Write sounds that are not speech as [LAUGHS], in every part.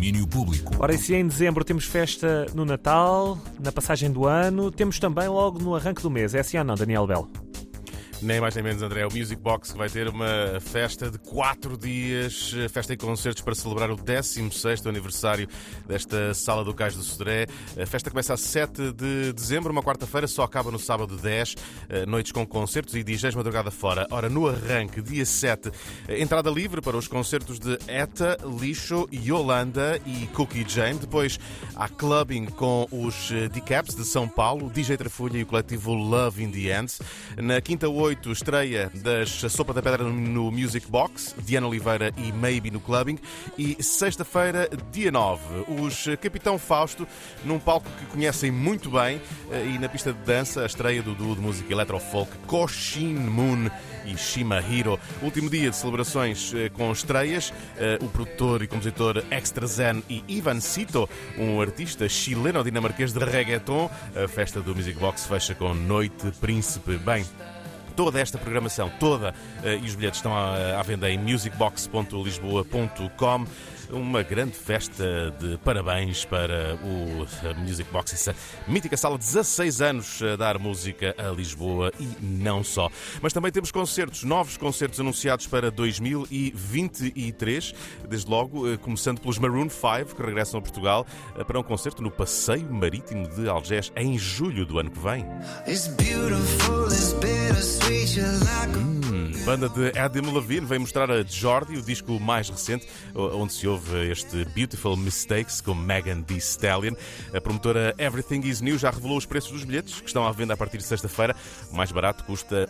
Domínio Público. Ora, e se em dezembro temos festa no Natal, na passagem do ano, temos também logo no arranque do mês. É assim ou não, Daniel Bell? Nem mais nem menos, André. O Music Box que vai ter uma festa de quatro dias, festa e concertos para celebrar o 16 aniversário desta Sala do Cais do Sodré. A festa começa a 7 de dezembro, uma quarta-feira, só acaba no sábado 10. Eh, noites com concertos e DJs madrugada fora. Ora, no arranque, dia 7, eh, entrada livre para os concertos de ETA, Lixo, Yolanda e Cookie Jane. Depois há clubbing com os eh, Decaps de São Paulo, DJ Trafulha e o coletivo Love in the Ends. Na quinta, 8, 8, estreia das Sopa da Pedra no Music Box, Diana Oliveira e Maybe no Clubbing. E sexta-feira, dia 9, os Capitão Fausto, num palco que conhecem muito bem, eh, e na pista de dança, a estreia do duo de música electrofolk Koshin Moon e Shima Hiro. Último dia de celebrações eh, com estreias. Eh, o produtor e compositor Extra Zen e Ivan Cito, um artista chileno-dinamarquês de reggaeton. A festa do Music Box fecha com Noite Príncipe. Bem, toda esta programação, toda, eh, e os bilhetes estão à, venda em musicbox.lisboa.com uma grande festa de parabéns para o Music Box, essa mítica sala, 16 anos a dar música a Lisboa e não só. Mas também temos concertos, novos concertos anunciados para 2023, desde logo, eh, começando pelos Maroon 5, que regressam a Portugal eh, para um concerto no Passeio Marítimo de Algés em julho do ano que vem. Hum, banda de Adam Levine vem mostrar a Jordi, o disco mais recente, onde se ouve este Beautiful Mistakes com Megan Thee Stallion. A promotora Everything Is New já revelou os preços dos bilhetes, que estão à venda a partir de sexta-feira. O mais barato custa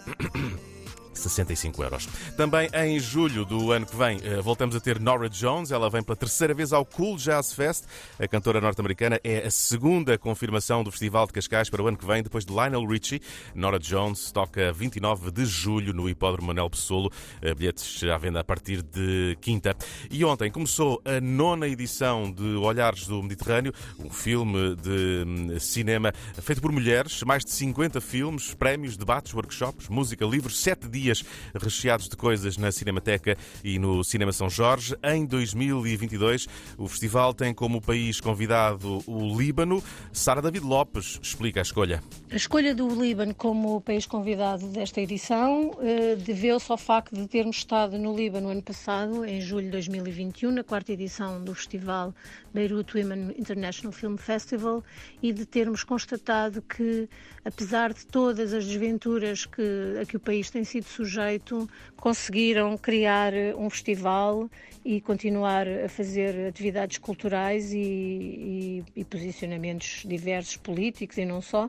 65 euros. Também em julho do ano que vem eh, voltamos a ter Nora Jones. Ela vem pela terceira vez ao Cool Jazz Fest. A cantora norte-americana é a segunda confirmação do Festival de Cascais para o ano que vem, depois de Lionel Richie. Nora Jones toca 29 de julho no Hipódromo Manel Pessoa. Eh, bilhetes à venda a partir de quinta. E ontem começou a nona edição de Olhares do Mediterrâneo, um filme de hum, cinema feito por mulheres. Mais de 50 filmes, prémios, debates, workshops, música, livros, sete dias dias recheados de coisas na Cinemateca e no Cinema São Jorge. Em 2022, o festival tem como país convidado o Líbano. Sara David Lopes explica a escolha. A escolha do Líbano como país convidado desta edição eh, deveu-se ao facto de termos estado no Líbano ano passado, em julho de 2021, na quarta edição do festival Beirut Women International Film Festival, e de termos constatado que, apesar de todas as desventuras que, a que o país tem sido sujeito, conseguiram criar um festival e continuar a fazer atividades culturais e, e, e posicionamentos diversos políticos e não só,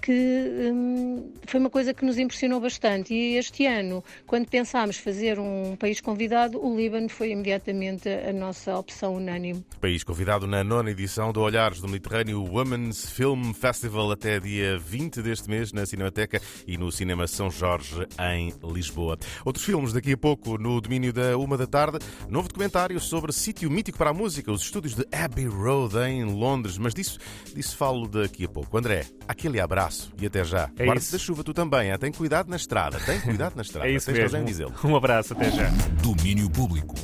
que hum, foi uma coisa que nos impressionou bastante. E este ano, quando pensámos fazer um país convidado, o Líbano foi imediatamente a nossa opção unânime. País convidado na nona edição do Olhares do Mediterrâneo Women's Film Festival até dia 20 deste mês na Cinemateca e no Cinema São Jorge em Lisboa. Outros filmes daqui a pouco no domínio da uma da tarde. Novo documentário sobre sítio mítico para a música, os estúdios de Abbey Road em Londres. Mas disso, disso falo daqui a pouco. André, aquele abraço abraço e até já. É da chuva tu também, hein? tem cuidado na estrada, tem cuidado na [LAUGHS] estrada. é isso mesmo. Um abraço, até já. Domínio Público.